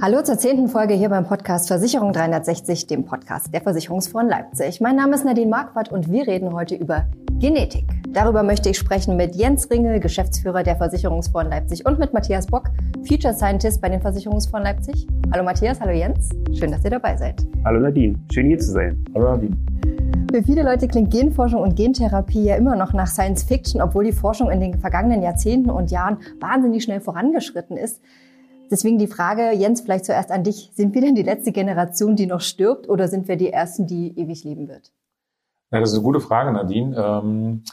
Hallo zur zehnten Folge hier beim Podcast Versicherung 360, dem Podcast der Versicherungsfonds Leipzig. Mein Name ist Nadine Marquardt und wir reden heute über Genetik. Darüber möchte ich sprechen mit Jens Ringel, Geschäftsführer der Versicherungsfonds Leipzig und mit Matthias Bock, Future Scientist bei den Versicherungsfonds Leipzig. Hallo Matthias, hallo Jens. Schön, dass ihr dabei seid. Hallo Nadine, schön hier zu sein. Hallo Nadine. Für viele Leute klingt Genforschung und Gentherapie ja immer noch nach Science Fiction, obwohl die Forschung in den vergangenen Jahrzehnten und Jahren wahnsinnig schnell vorangeschritten ist. Deswegen die Frage, Jens, vielleicht zuerst an dich. Sind wir denn die letzte Generation, die noch stirbt oder sind wir die Ersten, die ewig leben wird? Ja, das ist eine gute Frage, Nadine. Ähm,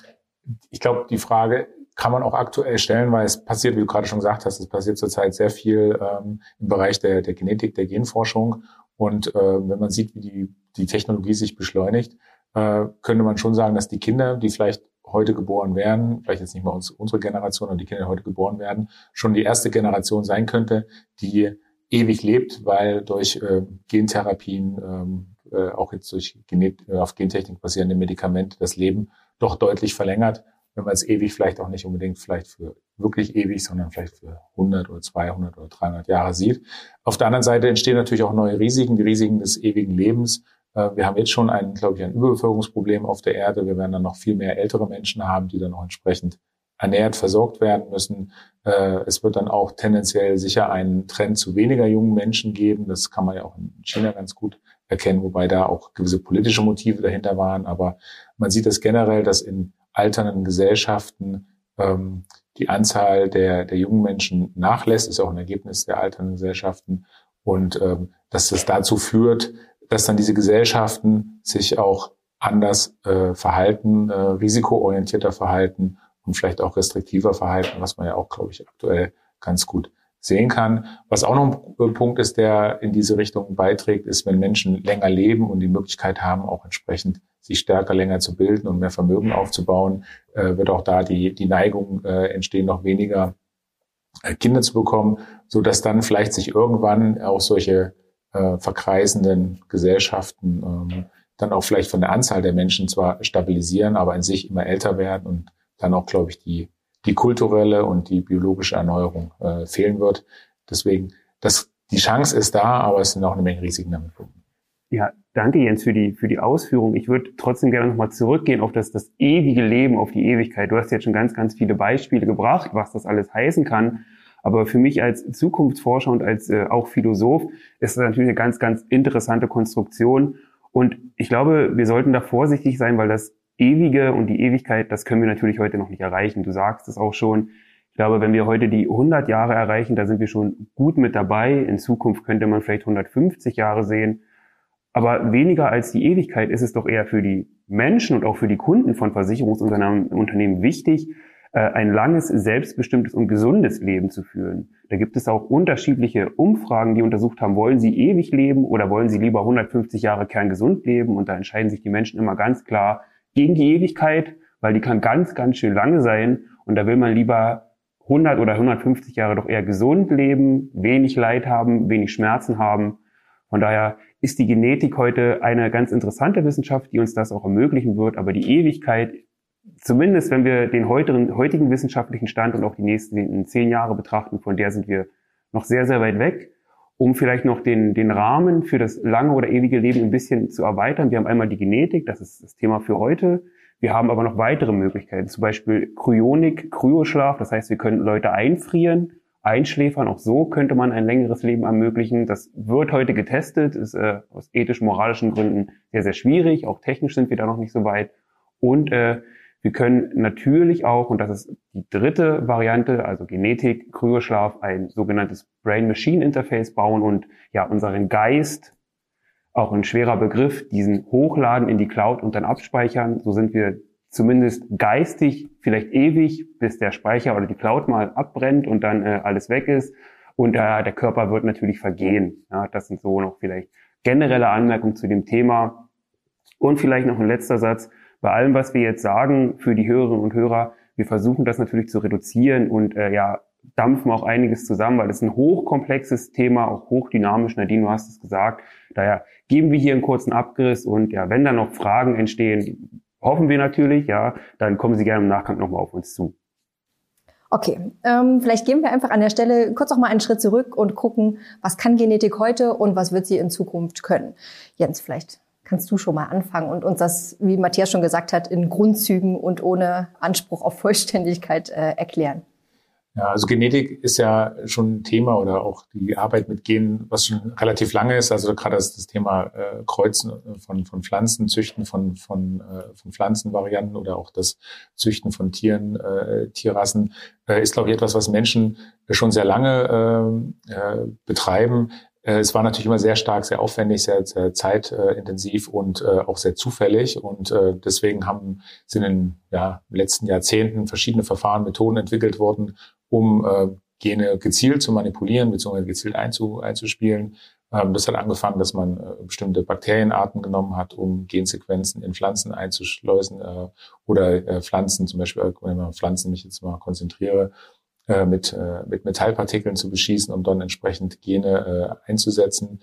ich glaube, die Frage kann man auch aktuell stellen, weil es passiert, wie du gerade schon gesagt hast, es passiert zurzeit sehr viel ähm, im Bereich der, der Genetik, der Genforschung. Und äh, wenn man sieht, wie die, die Technologie sich beschleunigt, äh, könnte man schon sagen, dass die Kinder, die vielleicht heute geboren werden, vielleicht jetzt nicht mal uns, unsere Generation, aber die Kinder, die heute geboren werden, schon die erste Generation sein könnte, die ewig lebt, weil durch äh, Gentherapien, ähm, äh, auch jetzt durch Genet äh, auf Gentechnik basierende Medikamente das Leben doch deutlich verlängert, wenn man es ewig vielleicht auch nicht unbedingt vielleicht für wirklich ewig, sondern vielleicht für 100 oder 200 oder 300 Jahre sieht. Auf der anderen Seite entstehen natürlich auch neue Risiken, die Risiken des ewigen Lebens, wir haben jetzt schon ein, glaube ich, ein Überbevölkerungsproblem auf der Erde. Wir werden dann noch viel mehr ältere Menschen haben, die dann auch entsprechend ernährt, versorgt werden müssen. Äh, es wird dann auch tendenziell sicher einen Trend zu weniger jungen Menschen geben. Das kann man ja auch in China ganz gut erkennen, wobei da auch gewisse politische Motive dahinter waren. Aber man sieht das generell, dass in alternden Gesellschaften ähm, die Anzahl der, der jungen Menschen nachlässt, ist auch ein Ergebnis der alternden Gesellschaften. Und ähm, dass das dazu führt, dass dann diese Gesellschaften sich auch anders äh, verhalten, äh, risikoorientierter verhalten und vielleicht auch restriktiver verhalten, was man ja auch, glaube ich, aktuell ganz gut sehen kann. Was auch noch ein Punkt ist, der in diese Richtung beiträgt, ist, wenn Menschen länger leben und die Möglichkeit haben, auch entsprechend sich stärker länger zu bilden und mehr Vermögen aufzubauen, äh, wird auch da die, die Neigung äh, entstehen, noch weniger äh, Kinder zu bekommen, so dass dann vielleicht sich irgendwann auch solche äh, verkreisenden Gesellschaften ähm, dann auch vielleicht von der Anzahl der Menschen zwar stabilisieren, aber in sich immer älter werden und dann auch, glaube ich, die, die kulturelle und die biologische Erneuerung äh, fehlen wird. Deswegen, das, die Chance ist da, aber es sind auch eine Menge Risiken damit verbunden. Ja, danke Jens für die, für die Ausführung. Ich würde trotzdem gerne nochmal zurückgehen auf das, das ewige Leben, auf die Ewigkeit. Du hast jetzt schon ganz, ganz viele Beispiele gebracht, was das alles heißen kann. Aber für mich als Zukunftsforscher und als äh, auch Philosoph ist das natürlich eine ganz, ganz interessante Konstruktion. Und ich glaube, wir sollten da vorsichtig sein, weil das Ewige und die Ewigkeit, das können wir natürlich heute noch nicht erreichen. Du sagst es auch schon. Ich glaube, wenn wir heute die 100 Jahre erreichen, da sind wir schon gut mit dabei. In Zukunft könnte man vielleicht 150 Jahre sehen. Aber weniger als die Ewigkeit ist es doch eher für die Menschen und auch für die Kunden von Versicherungsunternehmen wichtig, ein langes, selbstbestimmtes und gesundes Leben zu führen. Da gibt es auch unterschiedliche Umfragen, die untersucht haben, wollen sie ewig leben oder wollen sie lieber 150 Jahre kerngesund leben? Und da entscheiden sich die Menschen immer ganz klar gegen die Ewigkeit, weil die kann ganz, ganz schön lange sein. Und da will man lieber 100 oder 150 Jahre doch eher gesund leben, wenig Leid haben, wenig Schmerzen haben. Von daher ist die Genetik heute eine ganz interessante Wissenschaft, die uns das auch ermöglichen wird. Aber die Ewigkeit zumindest wenn wir den heutigen, heutigen wissenschaftlichen Stand und auch die nächsten zehn Jahre betrachten, von der sind wir noch sehr, sehr weit weg. Um vielleicht noch den, den Rahmen für das lange oder ewige Leben ein bisschen zu erweitern. Wir haben einmal die Genetik, das ist das Thema für heute. Wir haben aber noch weitere Möglichkeiten, zum Beispiel Kryonik, Kryoschlaf. Das heißt, wir können Leute einfrieren, einschläfern. Auch so könnte man ein längeres Leben ermöglichen. Das wird heute getestet, ist äh, aus ethisch-moralischen Gründen sehr, sehr schwierig. Auch technisch sind wir da noch nicht so weit. Und äh, wir können natürlich auch, und das ist die dritte Variante, also Genetik, Kryoschlaf, ein sogenanntes Brain-Machine-Interface bauen und ja unseren Geist, auch ein schwerer Begriff, diesen hochladen in die Cloud und dann abspeichern. So sind wir zumindest geistig vielleicht ewig, bis der Speicher oder die Cloud mal abbrennt und dann äh, alles weg ist. Und äh, der Körper wird natürlich vergehen. Ja, das sind so noch vielleicht generelle Anmerkungen zu dem Thema. Und vielleicht noch ein letzter Satz bei allem, was wir jetzt sagen für die Hörerinnen und Hörer, wir versuchen das natürlich zu reduzieren und äh, ja, dampfen auch einiges zusammen, weil es ein hochkomplexes Thema, auch hochdynamisch. Nadine, du hast es gesagt. Daher geben wir hier einen kurzen Abgriss und ja, wenn da noch Fragen entstehen, hoffen wir natürlich, ja, dann kommen Sie gerne im Nachgang nochmal auf uns zu. Okay, ähm, vielleicht gehen wir einfach an der Stelle kurz noch mal einen Schritt zurück und gucken, was kann Genetik heute und was wird sie in Zukunft können. Jens, vielleicht kannst du schon mal anfangen und uns das, wie Matthias schon gesagt hat, in Grundzügen und ohne Anspruch auf Vollständigkeit äh, erklären. Ja, also Genetik ist ja schon ein Thema oder auch die Arbeit mit Genen, was schon relativ lange ist. Also gerade das, das Thema äh, Kreuzen von, von Pflanzen, Züchten von, von, äh, von Pflanzenvarianten oder auch das Züchten von Tieren, äh, Tierrassen, äh, ist, glaube ich, etwas, was Menschen schon sehr lange äh, äh, betreiben. Äh, es war natürlich immer sehr stark, sehr aufwendig, sehr, sehr zeitintensiv und äh, auch sehr zufällig. Und äh, deswegen haben, sind in ja, letzten Jahrzehnten verschiedene Verfahren, Methoden entwickelt worden, um Gene gezielt zu manipulieren bzw. gezielt einzu, einzuspielen. Ähm, das hat angefangen, dass man bestimmte Bakterienarten genommen hat, um Gensequenzen in Pflanzen einzuschleusen oder Pflanzen, zum Beispiel, wenn man Pflanzen mich jetzt mal konzentriere, äh, mit, äh, mit Metallpartikeln zu beschießen, um dann entsprechend Gene äh, einzusetzen.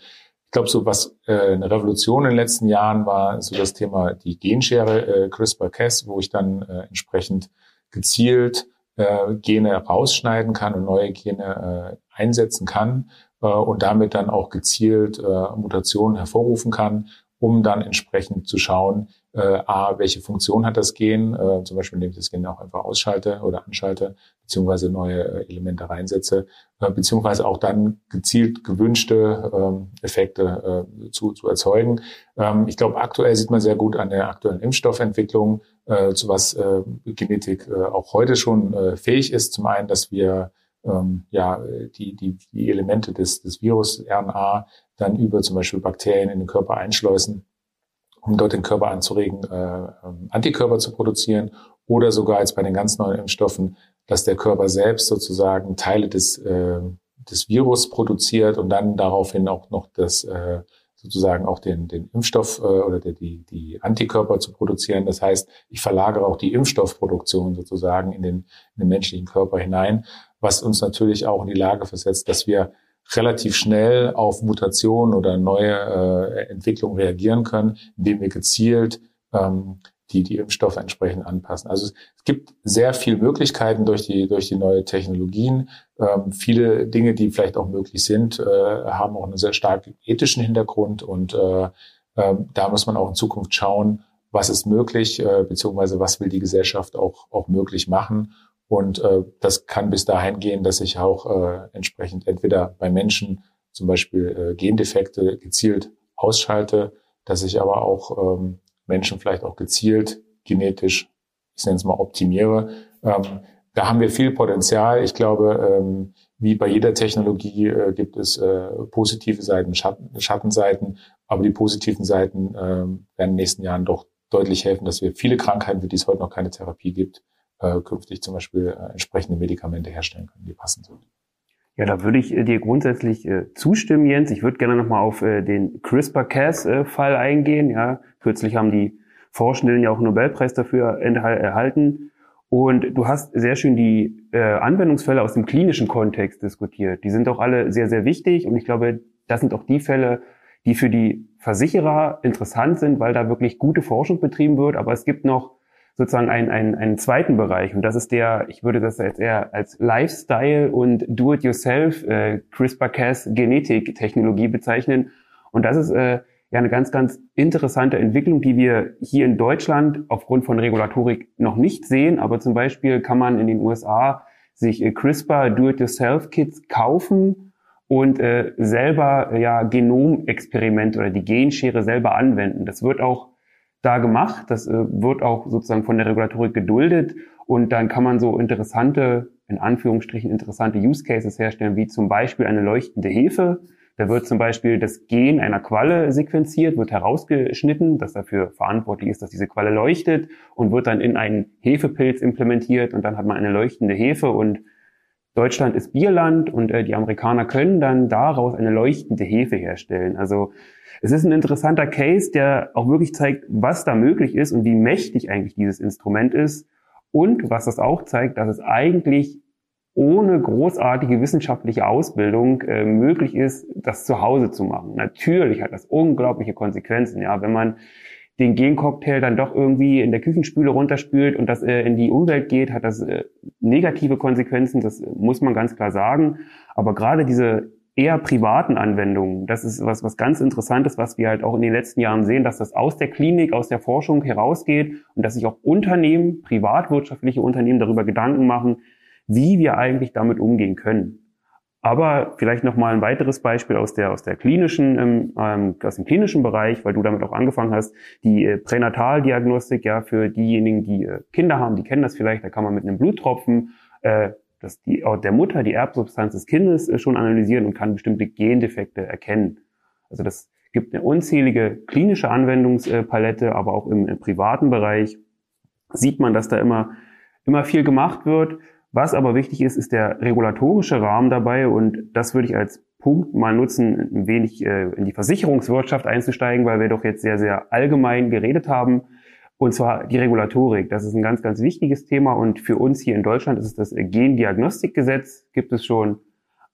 Ich glaube, so was äh, eine Revolution in den letzten Jahren war, so das Thema die Genschere äh, CRISPR-Cas, wo ich dann äh, entsprechend gezielt äh, Gene rausschneiden kann und neue Gene äh, einsetzen kann äh, und damit dann auch gezielt äh, Mutationen hervorrufen kann, um dann entsprechend zu schauen, äh, a, welche Funktion hat das Gen, äh, zum Beispiel indem ich das Gen auch einfach ausschalte oder anschalte, beziehungsweise neue äh, Elemente reinsetze, äh, beziehungsweise auch dann gezielt gewünschte äh, Effekte äh, zu, zu erzeugen. Ähm, ich glaube, aktuell sieht man sehr gut an der aktuellen Impfstoffentwicklung, äh, zu was äh, Genetik äh, auch heute schon äh, fähig ist. Zum einen, dass wir ähm, ja die, die, die Elemente des, des Virus RNA dann über zum Beispiel Bakterien in den Körper einschleusen um dort den Körper anzuregen, äh, ähm, Antikörper zu produzieren oder sogar jetzt bei den ganz neuen Impfstoffen, dass der Körper selbst sozusagen Teile des, äh, des Virus produziert und dann daraufhin auch noch das äh, sozusagen auch den, den Impfstoff äh, oder die, die Antikörper zu produzieren. Das heißt, ich verlagere auch die Impfstoffproduktion sozusagen in den, in den menschlichen Körper hinein, was uns natürlich auch in die Lage versetzt, dass wir relativ schnell auf Mutationen oder neue äh, Entwicklungen reagieren können, indem wir gezielt ähm, die, die Impfstoffe entsprechend anpassen. Also es, gibt sehr viele Möglichkeiten durch die, durch die neue Technologien. Ähm, viele Dinge, die vielleicht auch möglich sind, äh, haben auch einen sehr starken ethischen Hintergrund und äh, äh, da muss man auch in Zukunft schauen, was ist möglich, äh, beziehungsweise was will die Gesellschaft auch, auch möglich machen und äh, das kann bis dahin gehen, dass ich auch äh, entsprechend entweder bei Menschen zum Beispiel äh, Gendefekte gezielt ausschalte, dass ich aber auch ähm, Menschen vielleicht auch gezielt genetisch, ich nenne es mal, optimiere. Ähm, da haben wir viel Potenzial. Ich glaube, ähm, wie bei jeder Technologie äh, gibt es äh, positive Seiten, Schatten, Schattenseiten, aber die positiven Seiten äh, werden in den nächsten Jahren doch deutlich helfen, dass wir viele Krankheiten, für die es heute noch keine Therapie gibt, äh, künftig zum Beispiel äh, entsprechende Medikamente herstellen können, die passend sind. Ja, da würde ich äh, dir grundsätzlich äh, zustimmen, Jens. Ich würde gerne nochmal auf äh, den CRISPR-Cas-Fall eingehen. Ja, kürzlich haben die Forschenden ja auch einen Nobelpreis dafür erhalten. Und du hast sehr schön die äh, Anwendungsfälle aus dem klinischen Kontext diskutiert. Die sind auch alle sehr, sehr wichtig. Und ich glaube, das sind auch die Fälle, die für die Versicherer interessant sind, weil da wirklich gute Forschung betrieben wird. Aber es gibt noch sozusagen einen, einen, einen zweiten Bereich. Und das ist der, ich würde das jetzt eher als Lifestyle und Do-it-yourself äh, CRISPR-Cas Genetik-Technologie bezeichnen. Und das ist äh, ja eine ganz, ganz interessante Entwicklung, die wir hier in Deutschland aufgrund von Regulatorik noch nicht sehen, aber zum Beispiel kann man in den USA sich äh, CRISPR Do-it-yourself-Kits kaufen und äh, selber äh, ja Genomexperiment oder die Genschere selber anwenden. Das wird auch da gemacht. Das äh, wird auch sozusagen von der Regulatorik geduldet. Und dann kann man so interessante, in Anführungsstrichen interessante Use Cases herstellen, wie zum Beispiel eine leuchtende Hefe. Da wird zum Beispiel das Gen einer Qualle sequenziert, wird herausgeschnitten, das dafür verantwortlich ist, dass diese Qualle leuchtet und wird dann in einen Hefepilz implementiert und dann hat man eine leuchtende Hefe und Deutschland ist Bierland und äh, die Amerikaner können dann daraus eine leuchtende Hefe herstellen. Also es ist ein interessanter Case, der auch wirklich zeigt, was da möglich ist und wie mächtig eigentlich dieses Instrument ist. Und was das auch zeigt, dass es eigentlich ohne großartige wissenschaftliche Ausbildung äh, möglich ist, das zu Hause zu machen. Natürlich hat das unglaubliche Konsequenzen. Ja, wenn man den Gencocktail dann doch irgendwie in der Küchenspüle runterspült und das äh, in die Umwelt geht, hat das äh, negative Konsequenzen, das muss man ganz klar sagen. Aber gerade diese eher privaten Anwendungen, das ist was, was ganz Interessantes, was wir halt auch in den letzten Jahren sehen, dass das aus der Klinik, aus der Forschung herausgeht und dass sich auch Unternehmen, privatwirtschaftliche Unternehmen darüber Gedanken machen, wie wir eigentlich damit umgehen können. Aber vielleicht noch mal ein weiteres Beispiel aus der aus der klinischen ähm, ähm, aus dem klinischen Bereich, weil du damit auch angefangen hast, die äh, Pränataldiagnostik ja für diejenigen, die äh, Kinder haben, die kennen das vielleicht. Da kann man mit einem Bluttropfen äh, dass die der Mutter die Erbsubstanz des Kindes äh, schon analysieren und kann bestimmte Gendefekte erkennen. Also das gibt eine unzählige klinische Anwendungspalette, aber auch im, im privaten Bereich sieht man, dass da immer immer viel gemacht wird. Was aber wichtig ist, ist der regulatorische Rahmen dabei und das würde ich als Punkt mal nutzen, ein wenig äh, in die Versicherungswirtschaft einzusteigen, weil wir doch jetzt sehr, sehr allgemein geredet haben. Und zwar die Regulatorik. Das ist ein ganz, ganz wichtiges Thema und für uns hier in Deutschland ist es das Gendiagnostikgesetz. Gibt es schon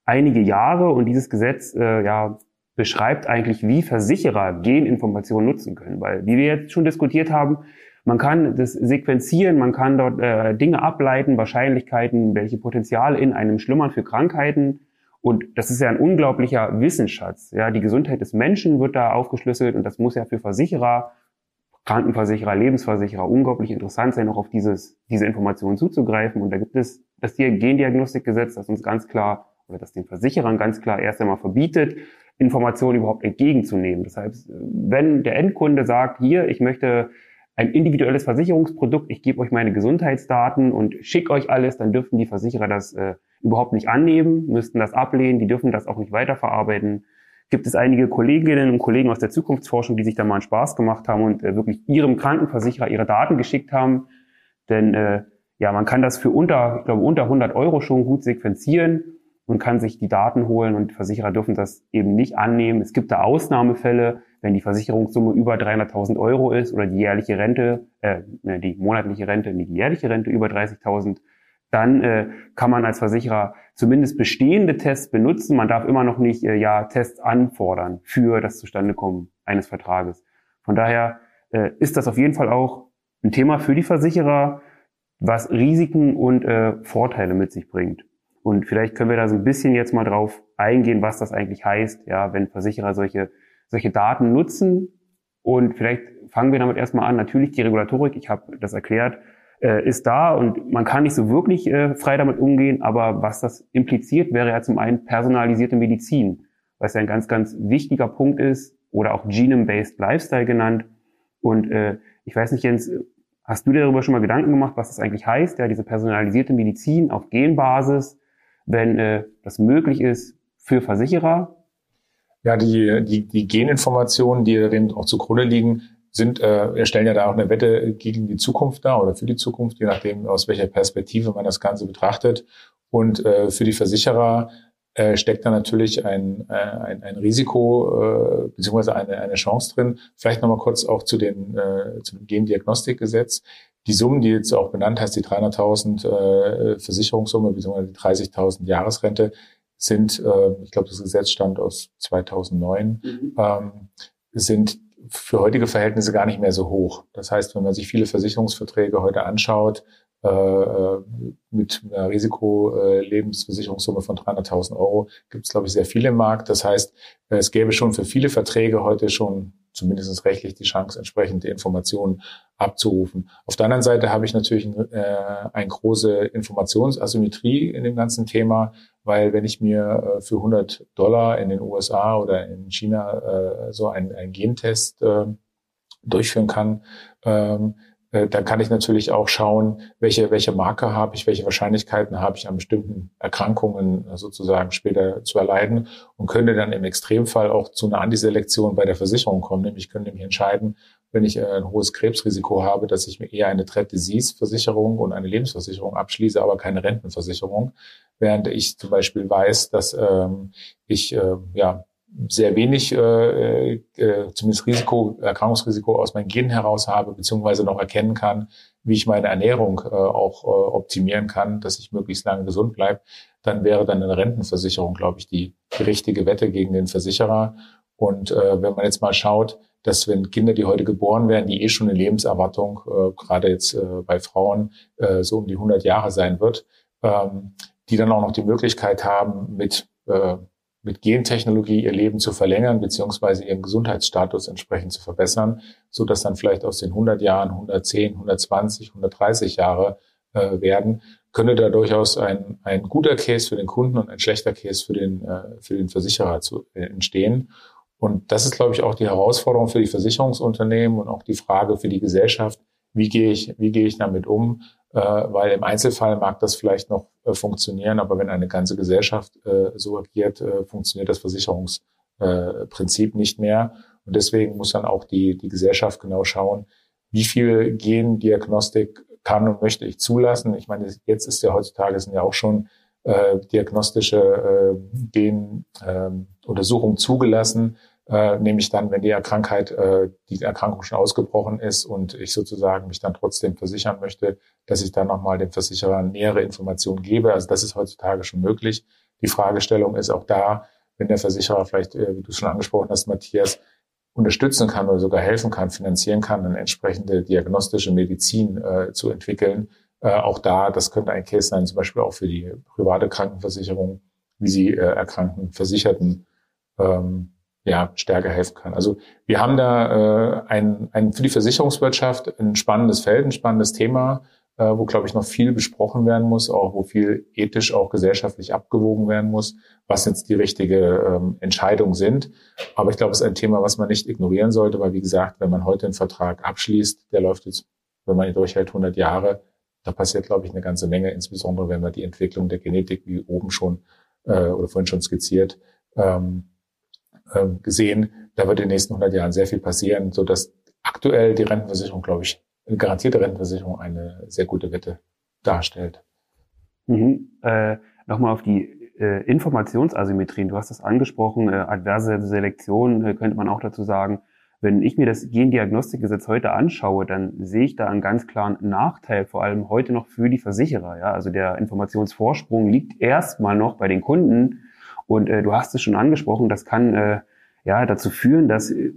einige Jahre und dieses Gesetz äh, ja, beschreibt eigentlich, wie Versicherer Geninformationen nutzen können. Weil, wie wir jetzt schon diskutiert haben, man kann das sequenzieren, man kann dort äh, Dinge ableiten, Wahrscheinlichkeiten, welche Potenziale in einem schlummern für Krankheiten. Und das ist ja ein unglaublicher Wissensschatz. Ja, die Gesundheit des Menschen wird da aufgeschlüsselt und das muss ja für Versicherer, Krankenversicherer, Lebensversicherer unglaublich interessant sein, auch auf dieses, diese Informationen zuzugreifen. Und da gibt es das Gendiagnostikgesetz, das uns ganz klar oder das den Versicherern ganz klar erst einmal verbietet, Informationen überhaupt entgegenzunehmen. Das heißt, wenn der Endkunde sagt, hier, ich möchte ein individuelles Versicherungsprodukt, ich gebe euch meine Gesundheitsdaten und schicke euch alles, dann dürften die Versicherer das äh, überhaupt nicht annehmen, müssten das ablehnen, die dürfen das auch nicht weiterverarbeiten. Gibt es einige Kolleginnen und Kollegen aus der Zukunftsforschung, die sich da mal einen Spaß gemacht haben und äh, wirklich ihrem Krankenversicherer ihre Daten geschickt haben? Denn äh, ja, man kann das für unter, ich glaube, unter 100 Euro schon gut sequenzieren und kann sich die Daten holen und Versicherer dürfen das eben nicht annehmen. Es gibt da Ausnahmefälle, wenn die Versicherungssumme über 300.000 Euro ist oder die jährliche Rente, äh, ne, die monatliche Rente, nicht die jährliche Rente über 30.000, dann äh, kann man als Versicherer zumindest bestehende Tests benutzen. Man darf immer noch nicht äh, ja Tests anfordern für das Zustandekommen eines Vertrages. Von daher äh, ist das auf jeden Fall auch ein Thema für die Versicherer, was Risiken und äh, Vorteile mit sich bringt. Und vielleicht können wir da so ein bisschen jetzt mal drauf eingehen, was das eigentlich heißt, ja, wenn Versicherer solche solche Daten nutzen. Und vielleicht fangen wir damit erstmal an. Natürlich die Regulatorik, ich habe das erklärt, äh, ist da und man kann nicht so wirklich äh, frei damit umgehen. Aber was das impliziert, wäre ja zum einen personalisierte Medizin, was ja ein ganz, ganz wichtiger Punkt ist oder auch Genome-Based Lifestyle genannt. Und äh, ich weiß nicht, Jens, hast du dir darüber schon mal Gedanken gemacht, was das eigentlich heißt, ja, diese personalisierte Medizin auf Genbasis, wenn äh, das möglich ist für Versicherer, ja, die, die, die Geninformationen, die dem auch zugrunde liegen, sind, äh, wir stellen ja da auch eine Wette gegen die Zukunft dar oder für die Zukunft, je nachdem, aus welcher Perspektive man das Ganze betrachtet. Und äh, für die Versicherer äh, steckt da natürlich ein, äh, ein, ein Risiko äh, beziehungsweise eine, eine Chance drin. Vielleicht nochmal kurz auch zu, den, äh, zu dem Gendiagnostikgesetz. Die Summen, die jetzt auch benannt hast, die 300.000 äh, Versicherungssumme beziehungsweise die 30.000 Jahresrente, sind, äh, ich glaube, das Gesetz stammt aus 2009, mhm. ähm, sind für heutige Verhältnisse gar nicht mehr so hoch. Das heißt, wenn man sich viele Versicherungsverträge heute anschaut, mit einer Risikolebensversicherungssumme von 300.000 Euro, gibt es, glaube ich, sehr viele im Markt. Das heißt, es gäbe schon für viele Verträge heute schon zumindest rechtlich die Chance, entsprechende Informationen abzurufen. Auf der anderen Seite habe ich natürlich äh, eine große Informationsasymmetrie in dem ganzen Thema, weil wenn ich mir äh, für 100 Dollar in den USA oder in China äh, so einen, einen Gentest äh, durchführen kann, ähm, äh, dann kann ich natürlich auch schauen, welche, welche Marker habe ich, welche Wahrscheinlichkeiten habe ich an bestimmten Erkrankungen sozusagen später zu erleiden und könnte dann im Extremfall auch zu einer Antiselektion bei der Versicherung kommen. Nämlich könnte mich entscheiden, wenn ich äh, ein hohes Krebsrisiko habe, dass ich mir eher eine Threat Disease Versicherung und eine Lebensversicherung abschließe, aber keine Rentenversicherung. Während ich zum Beispiel weiß, dass ähm, ich äh, ja sehr wenig, äh, äh, zumindest Risiko, Erkrankungsrisiko aus meinen Genen heraus habe, beziehungsweise noch erkennen kann, wie ich meine Ernährung äh, auch äh, optimieren kann, dass ich möglichst lange gesund bleibe, dann wäre dann eine Rentenversicherung, glaube ich, die, die richtige Wette gegen den Versicherer. Und äh, wenn man jetzt mal schaut, dass wenn Kinder, die heute geboren werden, die eh schon eine Lebenserwartung, äh, gerade jetzt äh, bei Frauen, äh, so um die 100 Jahre sein wird, ähm, die dann auch noch die Möglichkeit haben, mit, äh, mit Gentechnologie ihr Leben zu verlängern, beziehungsweise ihren Gesundheitsstatus entsprechend zu verbessern, so dass dann vielleicht aus den 100 Jahren 110, 120, 130 Jahre äh, werden, könnte da durchaus ein, ein guter Case für den Kunden und ein schlechter Case für den, äh, für den Versicherer zu, äh, entstehen. Und das ist, glaube ich, auch die Herausforderung für die Versicherungsunternehmen und auch die Frage für die Gesellschaft, wie gehe ich, wie gehe ich damit um? Äh, weil im Einzelfall mag das vielleicht noch äh, funktionieren, aber wenn eine ganze Gesellschaft äh, so agiert, funktioniert das Versicherungsprinzip nicht mehr. Und deswegen muss dann auch die, die Gesellschaft genau schauen, wie viel Gendiagnostik kann und möchte ich zulassen. Ich meine, jetzt ist ja heutzutage sind ja auch schon äh, diagnostische äh, Genuntersuchungen ähm, äh, zugelassen, äh, nämlich dann, wenn die Krankheit, äh, die Erkrankung schon ausgebrochen ist und ich sozusagen mich dann trotzdem versichern möchte, dass ich dann nochmal dem Versicherer nähere Informationen gebe. Also das ist heutzutage schon möglich. Die Fragestellung ist auch da, wenn der Versicherer vielleicht, äh, wie du schon angesprochen hast, Matthias, unterstützen kann oder sogar helfen kann, finanzieren kann, eine entsprechende diagnostische Medizin äh, zu entwickeln. Äh, auch da, das könnte ein Case sein, zum Beispiel auch für die private Krankenversicherung, wie sie äh, erkrankten Versicherten ähm, ja, stärker helfen kann. Also wir haben da äh, ein, ein für die Versicherungswirtschaft ein spannendes Feld, ein spannendes Thema, äh, wo, glaube ich, noch viel besprochen werden muss, auch wo viel ethisch, auch gesellschaftlich abgewogen werden muss, was jetzt die richtige ähm, Entscheidung sind. Aber ich glaube, es ist ein Thema, was man nicht ignorieren sollte, weil, wie gesagt, wenn man heute einen Vertrag abschließt, der läuft jetzt, wenn man ihn durchhält, 100 Jahre, da passiert, glaube ich, eine ganze Menge, insbesondere wenn man die Entwicklung der Genetik, wie oben schon äh, oder vorhin schon skizziert, ähm, äh, gesehen, da wird in den nächsten 100 Jahren sehr viel passieren, so dass aktuell die Rentenversicherung, glaube ich, eine garantierte Rentenversicherung eine sehr gute Wette darstellt. Mhm. Äh, Nochmal auf die äh, Informationsasymmetrien. Du hast das angesprochen, äh, adverse Selektion äh, könnte man auch dazu sagen. Wenn ich mir das Gendiagnostikgesetz heute anschaue, dann sehe ich da einen ganz klaren Nachteil, vor allem heute noch für die Versicherer. Ja? Also der Informationsvorsprung liegt erstmal noch bei den Kunden. Und äh, du hast es schon angesprochen, das kann äh, ja dazu führen, dass äh,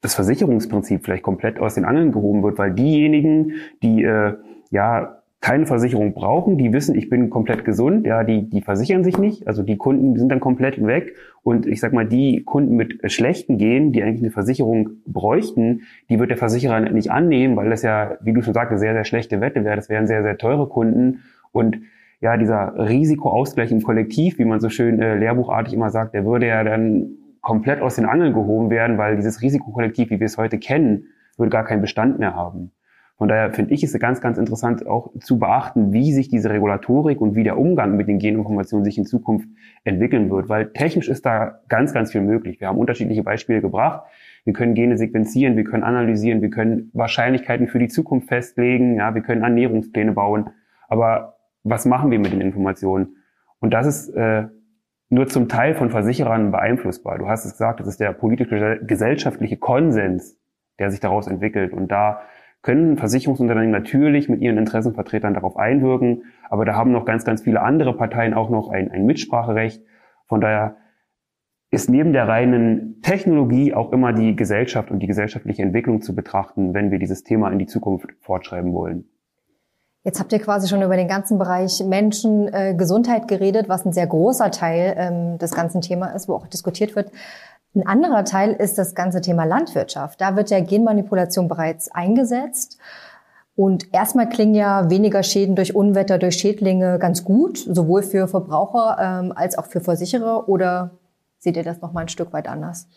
das Versicherungsprinzip vielleicht komplett aus den Angeln gehoben wird, weil diejenigen, die äh, ja keine Versicherung brauchen, die wissen, ich bin komplett gesund, ja, die, die versichern sich nicht, also die Kunden sind dann komplett weg. Und ich sag mal, die Kunden mit schlechten Genen, die eigentlich eine Versicherung bräuchten, die wird der Versicherer nicht annehmen, weil das ja, wie du schon sagte, sehr, sehr schlechte Wette wäre, das wären sehr, sehr teure Kunden. Und ja, dieser Risikoausgleich im Kollektiv, wie man so schön äh, lehrbuchartig immer sagt, der würde ja dann komplett aus den Angeln gehoben werden, weil dieses Risikokollektiv, wie wir es heute kennen, würde gar keinen Bestand mehr haben. Von daher finde ich es ganz, ganz interessant auch zu beachten, wie sich diese Regulatorik und wie der Umgang mit den Geninformationen sich in Zukunft entwickeln wird, weil technisch ist da ganz, ganz viel möglich. Wir haben unterschiedliche Beispiele gebracht. Wir können Gene sequenzieren, wir können analysieren, wir können Wahrscheinlichkeiten für die Zukunft festlegen, ja, wir können Ernährungspläne bauen. Aber was machen wir mit den Informationen? Und das ist äh, nur zum Teil von Versicherern beeinflussbar. Du hast es gesagt, das ist der politische, gesellschaftliche Konsens, der sich daraus entwickelt. Und da können Versicherungsunternehmen natürlich mit ihren Interessenvertretern darauf einwirken, aber da haben noch ganz, ganz viele andere Parteien auch noch ein, ein Mitspracherecht. Von daher ist neben der reinen Technologie auch immer die Gesellschaft und die gesellschaftliche Entwicklung zu betrachten, wenn wir dieses Thema in die Zukunft fortschreiben wollen. Jetzt habt ihr quasi schon über den ganzen Bereich Menschen, äh, Gesundheit geredet, was ein sehr großer Teil ähm, des ganzen Themas ist, wo auch diskutiert wird. Ein anderer Teil ist das ganze Thema Landwirtschaft. Da wird ja Genmanipulation bereits eingesetzt. Und erstmal klingen ja weniger Schäden durch Unwetter, durch Schädlinge ganz gut, sowohl für Verbraucher ähm, als auch für Versicherer. Oder seht ihr das noch mal ein Stück weit anders?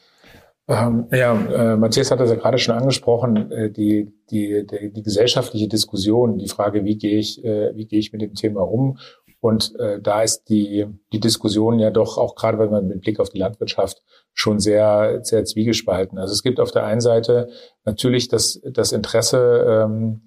Ähm, ja, äh, Matthias hat das ja gerade schon angesprochen, äh, die, die, die, die gesellschaftliche Diskussion, die Frage, wie gehe ich, äh, wie gehe ich mit dem Thema um? Und äh, da ist die, die Diskussion ja doch auch gerade, wenn man mit Blick auf die Landwirtschaft schon sehr, sehr zwiegespalten. Also es gibt auf der einen Seite natürlich das, das Interesse, ähm,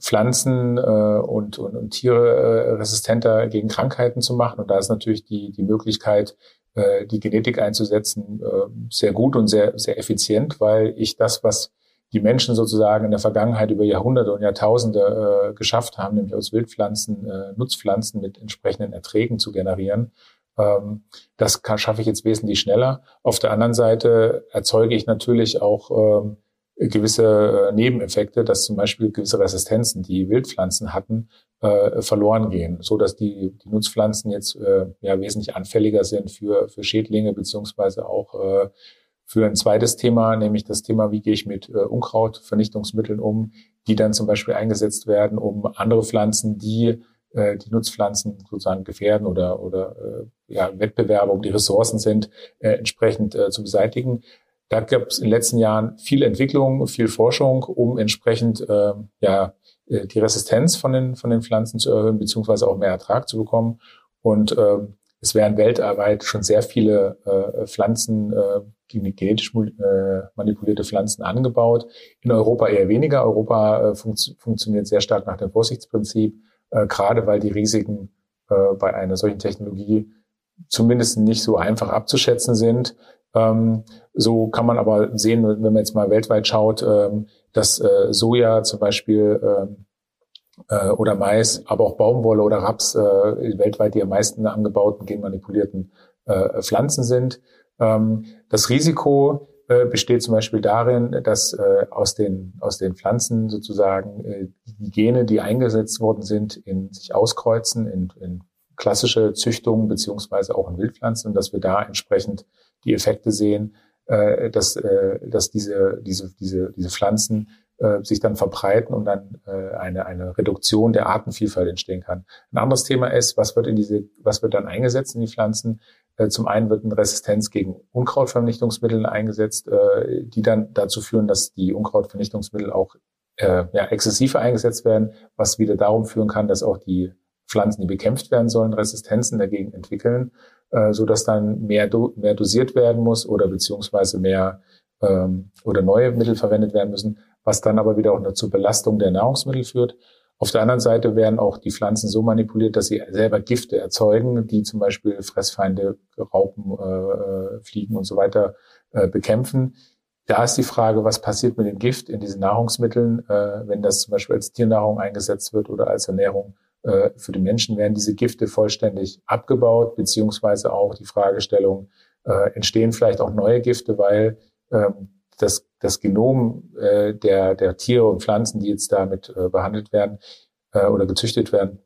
Pflanzen äh, und, und, und Tiere äh, resistenter gegen Krankheiten zu machen. Und da ist natürlich die, die Möglichkeit, äh, die Genetik einzusetzen, äh, sehr gut und sehr, sehr effizient, weil ich das, was die Menschen sozusagen in der Vergangenheit über Jahrhunderte und Jahrtausende äh, geschafft haben, nämlich aus Wildpflanzen Nutzpflanzen mit entsprechenden Erträgen zu generieren, ähm, das schaffe ich jetzt wesentlich schneller. Auf der anderen Seite erzeuge ich natürlich auch ähm, gewisse Nebeneffekte, dass zum Beispiel gewisse Resistenzen, die Wildpflanzen hatten, äh, verloren gehen, so dass die, die Nutzpflanzen jetzt äh, ja wesentlich anfälliger sind für, für Schädlinge beziehungsweise auch äh, für ein zweites Thema, nämlich das Thema, wie gehe ich mit äh, Unkrautvernichtungsmitteln um, die dann zum Beispiel eingesetzt werden, um andere Pflanzen, die äh, die Nutzpflanzen sozusagen gefährden oder, oder äh, ja, Wettbewerbe um die Ressourcen sind, äh, entsprechend äh, zu beseitigen. Da gab es in den letzten Jahren viel Entwicklung, viel Forschung, um entsprechend äh, ja, äh, die Resistenz von den, von den Pflanzen zu erhöhen, beziehungsweise auch mehr Ertrag zu bekommen. Und ähm, es werden weltweit schon sehr viele äh, Pflanzen, äh, genetisch äh, manipulierte Pflanzen angebaut. In Europa eher weniger. Europa äh, fun funktioniert sehr stark nach dem Vorsichtsprinzip, äh, gerade weil die Risiken äh, bei einer solchen Technologie zumindest nicht so einfach abzuschätzen sind. Ähm, so kann man aber sehen, wenn man jetzt mal weltweit schaut, ähm, dass äh, Soja zum Beispiel ähm, äh, oder Mais, aber auch Baumwolle oder Raps äh, weltweit die am meisten angebauten genmanipulierten äh, Pflanzen sind. Ähm, das Risiko äh, besteht zum Beispiel darin, dass äh, aus, den, aus den Pflanzen sozusagen äh, die Gene, die eingesetzt worden sind, in sich auskreuzen in, in klassische Züchtungen beziehungsweise auch in Wildpflanzen dass wir da entsprechend die Effekte sehen, äh, dass, äh, dass diese, diese, diese, diese Pflanzen äh, sich dann verbreiten und dann äh, eine, eine Reduktion der Artenvielfalt entstehen kann. Ein anderes Thema ist, was wird in diese, was wird dann eingesetzt in die Pflanzen? Äh, zum einen wird eine Resistenz gegen Unkrautvernichtungsmittel eingesetzt, äh, die dann dazu führen, dass die Unkrautvernichtungsmittel auch äh, ja, exzessiver eingesetzt werden, was wieder darum führen kann, dass auch die Pflanzen, die bekämpft werden sollen, Resistenzen dagegen entwickeln äh, so dass dann mehr, do, mehr dosiert werden muss oder beziehungsweise mehr ähm, oder neue Mittel verwendet werden müssen, was dann aber wieder auch nur zur Belastung der Nahrungsmittel führt. Auf der anderen Seite werden auch die Pflanzen so manipuliert, dass sie selber Gifte erzeugen, die zum Beispiel Fressfeinde, Raupen, äh, Fliegen und so weiter äh, bekämpfen. Da ist die Frage, was passiert mit dem Gift in diesen Nahrungsmitteln, äh, wenn das zum Beispiel als Tiernahrung eingesetzt wird oder als Ernährung äh, für die Menschen werden diese Gifte vollständig abgebaut, beziehungsweise auch die Fragestellung, äh, entstehen vielleicht auch neue Gifte, weil ähm, das, das Genom äh, der, der Tiere und Pflanzen, die jetzt damit äh, behandelt werden äh, oder gezüchtet werden,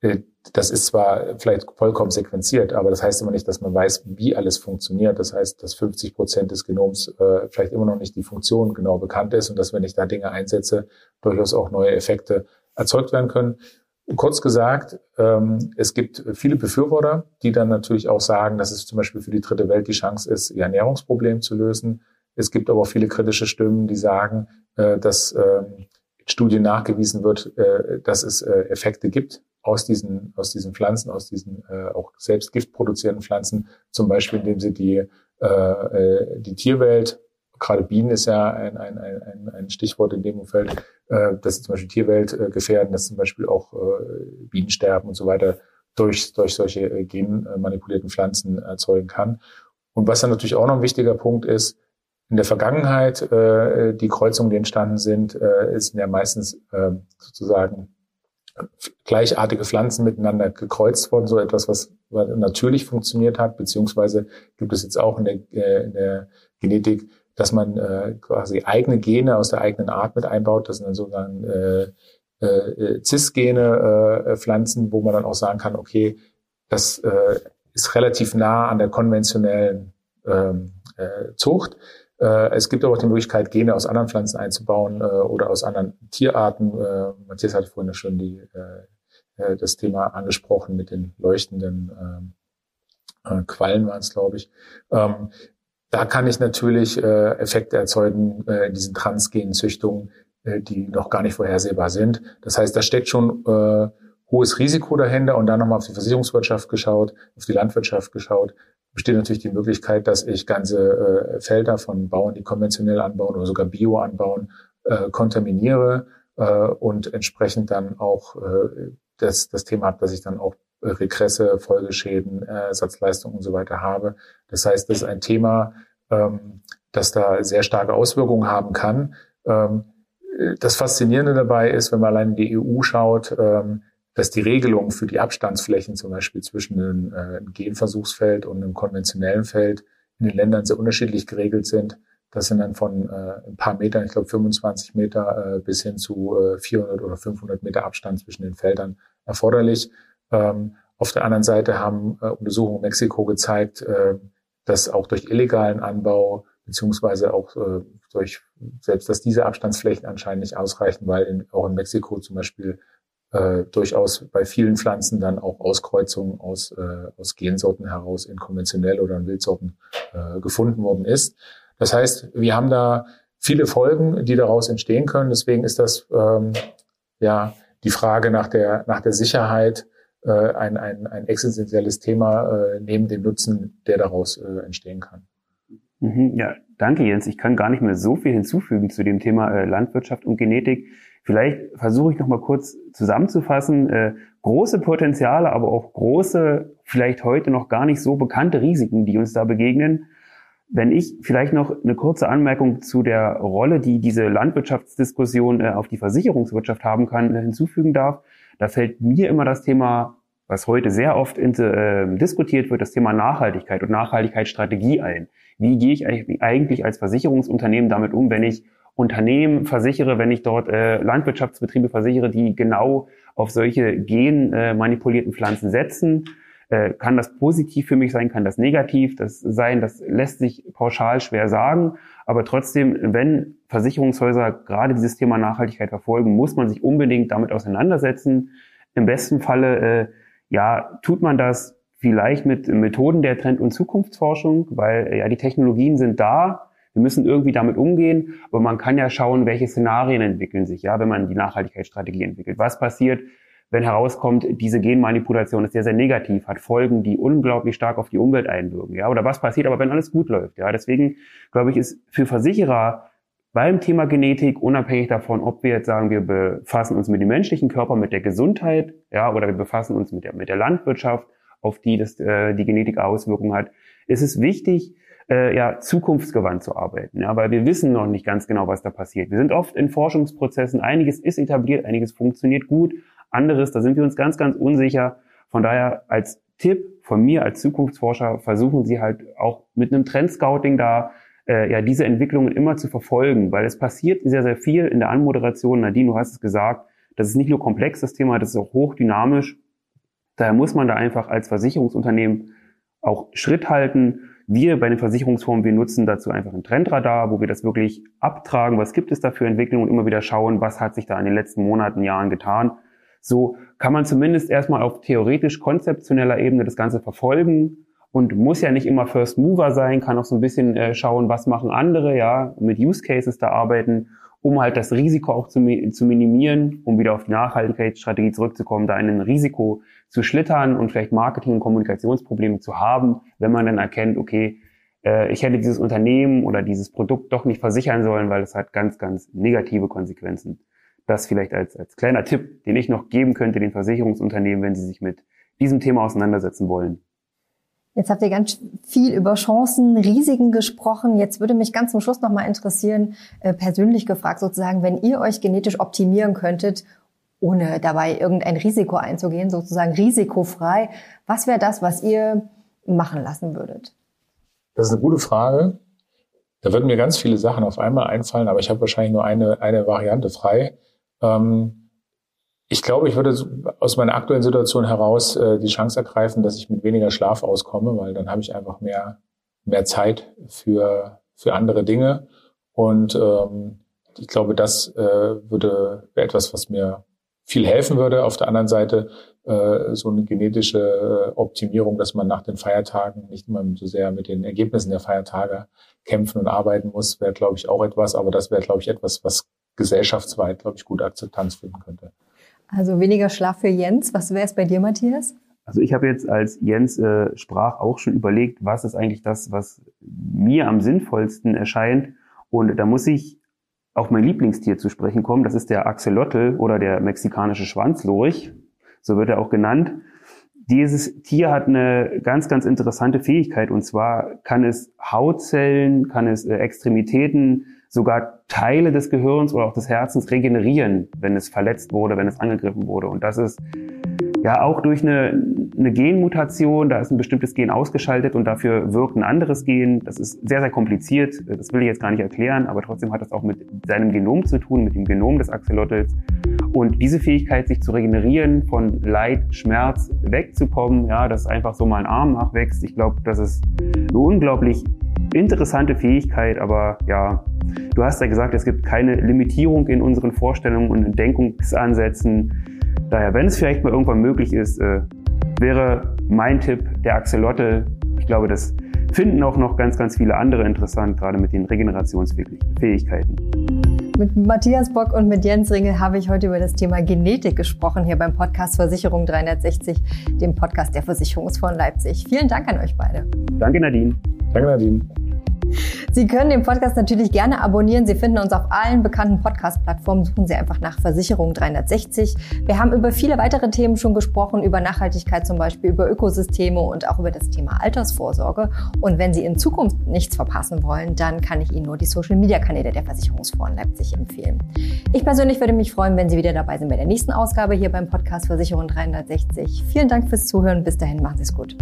äh, das ist zwar vielleicht vollkommen sequenziert, aber das heißt immer nicht, dass man weiß, wie alles funktioniert. Das heißt, dass 50 Prozent des Genoms äh, vielleicht immer noch nicht die Funktion genau bekannt ist und dass, wenn ich da Dinge einsetze, durchaus auch neue Effekte erzeugt werden können. Kurz gesagt, ähm, es gibt viele Befürworter, die dann natürlich auch sagen, dass es zum Beispiel für die dritte Welt die Chance ist, ihr Ernährungsproblem zu lösen. Es gibt aber auch viele kritische Stimmen, die sagen, äh, dass ähm, Studien nachgewiesen wird, äh, dass es äh, Effekte gibt aus diesen, aus diesen Pflanzen, aus diesen äh, auch selbst Gift produzierenden Pflanzen, zum Beispiel indem sie die, äh, äh die Tierwelt gerade Bienen ist ja ein, ein, ein, ein Stichwort in dem Umfeld, äh, dass zum Beispiel Tierwelt äh, gefährden, dass zum Beispiel auch äh, Bienen sterben und so weiter durch, durch solche äh, genmanipulierten Pflanzen erzeugen kann. Und was dann natürlich auch noch ein wichtiger Punkt ist, in der Vergangenheit, äh, die Kreuzungen, die entstanden sind, äh, sind ja meistens äh, sozusagen gleichartige Pflanzen miteinander gekreuzt worden, so etwas, was natürlich funktioniert hat, beziehungsweise gibt es jetzt auch in der, äh, in der Genetik dass man äh, quasi eigene Gene aus der eigenen Art mit einbaut. Das sind dann sozusagen äh, äh, Cis-Gene äh, Pflanzen, wo man dann auch sagen kann, okay, das äh, ist relativ nah an der konventionellen ähm, äh, Zucht. Äh, es gibt aber auch die Möglichkeit, Gene aus anderen Pflanzen einzubauen äh, oder aus anderen Tierarten. Äh, Matthias hatte vorhin schon die, äh, äh das Thema angesprochen mit den leuchtenden äh, Quallen waren es, glaube ich. Ähm, da kann ich natürlich äh, Effekte erzeugen äh, in diesen transgenen Züchtungen, äh, die noch gar nicht vorhersehbar sind. Das heißt, da steckt schon äh, hohes Risiko dahinter und dann nochmal auf die Versicherungswirtschaft geschaut, auf die Landwirtschaft geschaut, besteht natürlich die Möglichkeit, dass ich ganze äh, Felder von Bauern, die konventionell anbauen oder sogar Bio anbauen, äh, kontaminiere äh, und entsprechend dann auch äh, das, das Thema habe, dass ich dann auch Regresse, Folgeschäden, Ersatzleistungen und so weiter habe. Das heißt, das ist ein Thema, ähm, das da sehr starke Auswirkungen haben kann. Ähm, das Faszinierende dabei ist, wenn man allein in die EU schaut, ähm, dass die Regelungen für die Abstandsflächen zum Beispiel zwischen einem, äh, einem Genversuchsfeld und einem konventionellen Feld in den Ländern sehr unterschiedlich geregelt sind. Das sind dann von äh, ein paar Metern, ich glaube 25 Meter äh, bis hin zu äh, 400 oder 500 Meter Abstand zwischen den Feldern erforderlich. Ähm, auf der anderen Seite haben äh, Untersuchungen in Mexiko gezeigt, äh, dass auch durch illegalen Anbau beziehungsweise auch äh, durch selbst, dass diese Abstandsflächen anscheinend nicht ausreichen, weil in, auch in Mexiko zum Beispiel äh, durchaus bei vielen Pflanzen dann auch Auskreuzungen aus, äh, aus Gensorten heraus in konventionell oder in Wildsorten äh, gefunden worden ist. Das heißt, wir haben da viele Folgen, die daraus entstehen können. Deswegen ist das ähm, ja die Frage nach der nach der Sicherheit äh, ein, ein, ein existenzielles Thema äh, neben dem Nutzen, der daraus äh, entstehen kann. Mhm, ja, danke Jens. Ich kann gar nicht mehr so viel hinzufügen zu dem Thema äh, Landwirtschaft und Genetik. Vielleicht versuche ich noch mal kurz zusammenzufassen. Äh, große Potenziale, aber auch große, vielleicht heute noch gar nicht so bekannte Risiken, die uns da begegnen. Wenn ich vielleicht noch eine kurze Anmerkung zu der Rolle, die diese Landwirtschaftsdiskussion äh, auf die Versicherungswirtschaft haben kann, äh, hinzufügen darf, da fällt mir immer das Thema, was heute sehr oft in, äh, diskutiert wird, das Thema Nachhaltigkeit und Nachhaltigkeitsstrategie ein. Wie gehe ich eigentlich als Versicherungsunternehmen damit um, wenn ich Unternehmen versichere, wenn ich dort äh, Landwirtschaftsbetriebe versichere, die genau auf solche genmanipulierten äh, Pflanzen setzen. Äh, kann das positiv für mich sein, kann das negativ das sein, das lässt sich pauschal schwer sagen. Aber trotzdem, wenn Versicherungshäuser gerade dieses Thema Nachhaltigkeit verfolgen, muss man sich unbedingt damit auseinandersetzen. Im besten Falle, äh, ja, tut man das vielleicht mit Methoden der Trend- und Zukunftsforschung, weil äh, ja die Technologien sind da, wir müssen irgendwie damit umgehen, aber man kann ja schauen, welche Szenarien entwickeln sich, ja, wenn man die Nachhaltigkeitsstrategie entwickelt. Was passiert, wenn herauskommt, diese Genmanipulation ist sehr, sehr negativ, hat Folgen, die unglaublich stark auf die Umwelt einwirken, ja, oder was passiert aber, wenn alles gut läuft, ja. Deswegen, glaube ich, ist für Versicherer beim Thema Genetik, unabhängig davon, ob wir jetzt sagen, wir befassen uns mit dem menschlichen Körper, mit der Gesundheit, ja, oder wir befassen uns mit der, mit der Landwirtschaft, auf die das, äh, die Genetik Auswirkungen hat, ist es wichtig, äh, ja, zukunftsgewandt zu arbeiten, ja, weil wir wissen noch nicht ganz genau, was da passiert. Wir sind oft in Forschungsprozessen, einiges ist etabliert, einiges funktioniert gut, anderes, da sind wir uns ganz, ganz unsicher. Von daher als Tipp von mir als Zukunftsforscher versuchen Sie halt auch mit einem Trendscouting da äh, ja diese Entwicklungen immer zu verfolgen, weil es passiert sehr, sehr viel in der Anmoderation. Nadine, du hast es gesagt, das ist nicht nur komplex, das Thema, das ist auch hochdynamisch. Daher muss man da einfach als Versicherungsunternehmen auch Schritt halten wir bei den Versicherungsformen, wir nutzen dazu einfach ein Trendradar, wo wir das wirklich abtragen, was gibt es da für Entwicklungen und immer wieder schauen, was hat sich da in den letzten Monaten, Jahren getan. So kann man zumindest erstmal auf theoretisch konzeptioneller Ebene das Ganze verfolgen und muss ja nicht immer First Mover sein, kann auch so ein bisschen äh, schauen, was machen andere, ja, mit Use Cases da arbeiten, um halt das Risiko auch zu, zu minimieren, um wieder auf die Nachhaltigkeitsstrategie zurückzukommen, da in ein Risiko zu schlittern und vielleicht Marketing- und Kommunikationsprobleme zu haben, wenn man dann erkennt, okay, äh, ich hätte dieses Unternehmen oder dieses Produkt doch nicht versichern sollen, weil es hat ganz, ganz negative Konsequenzen. Das vielleicht als, als kleiner Tipp, den ich noch geben könnte den Versicherungsunternehmen, wenn sie sich mit diesem Thema auseinandersetzen wollen. Jetzt habt ihr ganz viel über Chancen, Risiken gesprochen. Jetzt würde mich ganz zum Schluss noch mal interessieren, äh, persönlich gefragt sozusagen, wenn ihr euch genetisch optimieren könntet ohne dabei irgendein Risiko einzugehen, sozusagen risikofrei. Was wäre das, was ihr machen lassen würdet? Das ist eine gute Frage. Da würden mir ganz viele Sachen auf einmal einfallen, aber ich habe wahrscheinlich nur eine, eine Variante frei. Ähm, ich glaube, ich würde aus meiner aktuellen Situation heraus äh, die Chance ergreifen, dass ich mit weniger Schlaf auskomme, weil dann habe ich einfach mehr, mehr Zeit für, für andere Dinge. Und ähm, ich glaube, das äh, würde etwas, was mir viel helfen würde. Auf der anderen Seite äh, so eine genetische äh, Optimierung, dass man nach den Feiertagen nicht immer so sehr mit den Ergebnissen der Feiertage kämpfen und arbeiten muss, wäre, glaube ich, auch etwas. Aber das wäre, glaube ich, etwas, was gesellschaftsweit, glaube ich, gute Akzeptanz finden könnte. Also weniger Schlaf für Jens. Was wäre es bei dir, Matthias? Also ich habe jetzt, als Jens äh, sprach, auch schon überlegt, was ist eigentlich das, was mir am sinnvollsten erscheint. Und da muss ich auf mein Lieblingstier zu sprechen kommen. Das ist der Axolotl oder der mexikanische Schwanzlurch. So wird er auch genannt. Dieses Tier hat eine ganz, ganz interessante Fähigkeit und zwar kann es Hautzellen, kann es äh, Extremitäten, sogar Teile des Gehirns oder auch des Herzens regenerieren, wenn es verletzt wurde, wenn es angegriffen wurde. Und das ist ja auch durch eine, eine Genmutation, da ist ein bestimmtes Gen ausgeschaltet und dafür wirkt ein anderes Gen. Das ist sehr, sehr kompliziert. Das will ich jetzt gar nicht erklären, aber trotzdem hat das auch mit seinem Genom zu tun, mit dem Genom des Axolotls. Und diese Fähigkeit, sich zu regenerieren, von Leid, Schmerz wegzukommen, ja, dass einfach so mal ein Arm nachwächst, ich glaube, das ist eine unglaublich interessante Fähigkeit, aber ja, du hast ja gesagt, es gibt keine Limitierung in unseren Vorstellungen und Denkungsansätzen. Daher, wenn es vielleicht mal irgendwann möglich ist, äh, wäre mein Tipp der Axolotl. Ich glaube, das finden auch noch ganz, ganz viele andere interessant, gerade mit den Regenerationsfähigkeiten. Mit Matthias Bock und mit Jens Ringel habe ich heute über das Thema Genetik gesprochen, hier beim Podcast Versicherung 360, dem Podcast der Versicherungsfonds Leipzig. Vielen Dank an euch beide. Danke, Nadine. Danke, Nadine. Sie können den Podcast natürlich gerne abonnieren. Sie finden uns auf allen bekannten Podcast-Plattformen. Suchen Sie einfach nach Versicherung 360. Wir haben über viele weitere Themen schon gesprochen, über Nachhaltigkeit zum Beispiel, über Ökosysteme und auch über das Thema Altersvorsorge. Und wenn Sie in Zukunft nichts verpassen wollen, dann kann ich Ihnen nur die Social-Media-Kanäle der Versicherungsfonds Leipzig empfehlen. Ich persönlich würde mich freuen, wenn Sie wieder dabei sind bei der nächsten Ausgabe hier beim Podcast Versicherung 360. Vielen Dank fürs Zuhören. Bis dahin, machen Sie es gut.